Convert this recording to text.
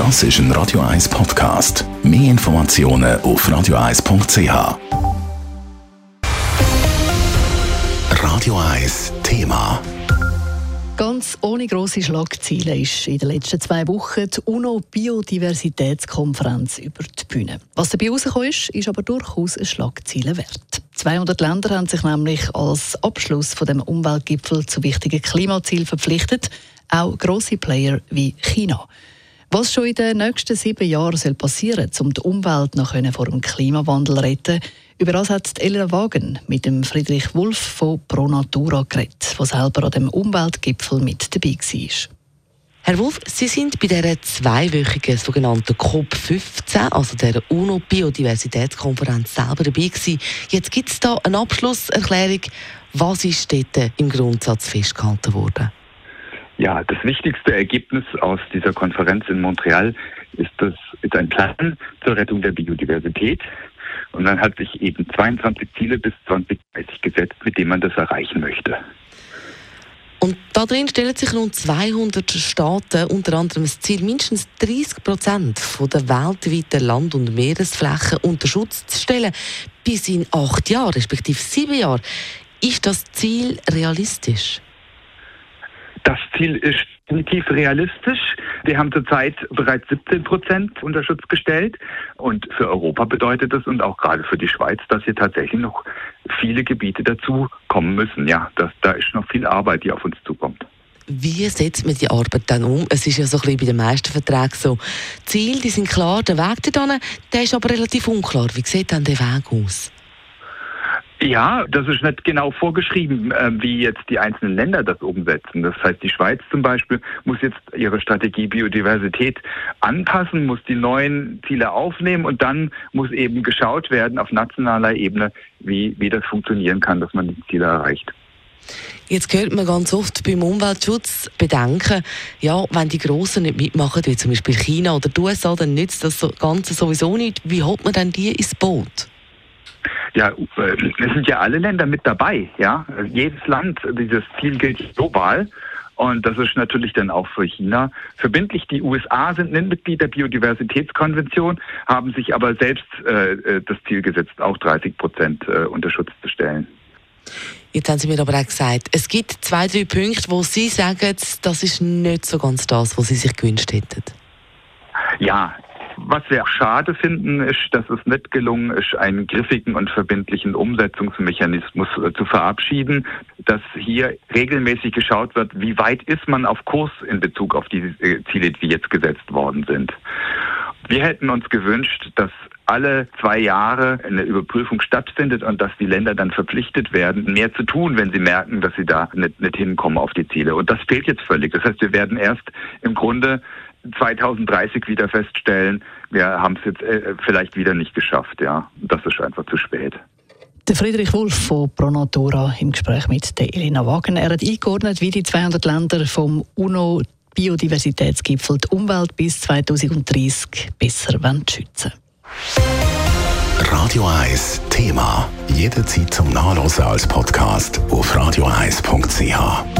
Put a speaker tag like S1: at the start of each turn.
S1: Das ist ein Radio 1 Podcast. Mehr Informationen auf radio1.ch. Radio 1 Thema.
S2: Ganz ohne grosse Schlagziele ist in den letzten zwei Wochen die UNO-Biodiversitätskonferenz über die Bühne. Was dabei herausgekommen ist, ist aber durchaus eine Schlagziele wert. 200 Länder haben sich nämlich als Abschluss von dem Umweltgipfel zu wichtigen Klimazielen verpflichtet, auch grosse Player wie China. Was schon in den nächsten sieben Jahren passieren soll, um die Umwelt noch vor dem Klimawandel zu retten, über das hat Elena Wagen mit dem Friedrich Wulff von Pro Natura geredet, der selber an dem Umweltgipfel mit dabei war.
S3: Herr Wulff, Sie sind bei dieser zweiwöchigen sogenannten COP15, also der UNO-Biodiversitätskonferenz, selber dabei gewesen. Jetzt gibt es da eine Abschlusserklärung. Was ist dort im Grundsatz festgehalten worden?
S4: Ja, das wichtigste Ergebnis aus dieser Konferenz in Montreal ist, das, ist ein Plan zur Rettung der Biodiversität. Und man hat sich eben 22 Ziele bis 2030 gesetzt, mit denen man das erreichen möchte.
S3: Und da drin stellen sich rund 200 Staaten unter anderem das Ziel, mindestens 30 Prozent der weltweiten Land- und Meeresflächen unter Schutz zu stellen. Bis in acht Jahren, respektive sieben Jahren. Ist das Ziel realistisch?
S4: Das Ziel ist definitiv realistisch. Wir haben zurzeit bereits 17 Prozent unter Schutz gestellt. Und für Europa bedeutet das und auch gerade für die Schweiz, dass hier tatsächlich noch viele Gebiete dazu kommen müssen. Ja, das, da ist noch viel Arbeit, die auf uns zukommt.
S3: Wie setzt man die Arbeit dann um? Es ist ja so ein bisschen bei den meisten Verträgen so. Die Ziele, die sind klar, der Weg dorthin, der ist aber relativ unklar. Wie sieht dann der Weg aus?
S4: Ja, das ist nicht genau vorgeschrieben, äh, wie jetzt die einzelnen Länder das umsetzen. Das heißt, die Schweiz zum Beispiel muss jetzt ihre Strategie Biodiversität anpassen, muss die neuen Ziele aufnehmen und dann muss eben geschaut werden auf nationaler Ebene, wie, wie das funktionieren kann, dass man die Ziele erreicht.
S3: Jetzt hört man ganz oft beim Umweltschutz Bedenken, ja, wenn die Großen nicht mitmachen, wie zum Beispiel China oder die USA, dann nützt das Ganze sowieso nicht. Wie holt man dann die ins Boot?
S4: Ja, äh, es sind ja alle Länder mit dabei, ja. Jedes Land, dieses Ziel gilt global. Und das ist natürlich dann auch für China verbindlich. Die USA sind nicht Mitglied der Biodiversitätskonvention, haben sich aber selbst äh, äh das Ziel gesetzt, auch 30 Prozent äh, unter Schutz zu stellen.
S3: Jetzt haben Sie mir aber auch gesagt, es gibt zwei, drei Punkte, wo Sie sagen, das ist nicht so ganz das, was Sie sich gewünscht hätten.
S4: Ja, was wir schade finden, ist, dass es nicht gelungen ist, einen griffigen und verbindlichen Umsetzungsmechanismus äh, zu verabschieden, dass hier regelmäßig geschaut wird, wie weit ist man auf Kurs in Bezug auf die äh, Ziele, die jetzt gesetzt worden sind. Wir hätten uns gewünscht, dass alle zwei Jahre eine Überprüfung stattfindet und dass die Länder dann verpflichtet werden, mehr zu tun, wenn sie merken, dass sie da nicht, nicht hinkommen auf die Ziele. Und das fehlt jetzt völlig. Das heißt, wir werden erst im Grunde 2030 wieder feststellen, wir haben es jetzt äh, vielleicht wieder nicht geschafft. Ja, das ist einfach zu spät.
S2: Der Friedrich Wulff von Pronatura im Gespräch mit der Elena Wagen. Er hat eingeordnet, wie die 200 Länder vom UNO Biodiversitätsgipfel die Umwelt bis 2030 besser schützen
S1: Radio 1 Thema. Jederzeit zum Nachlesen als Podcast auf radio1.ch.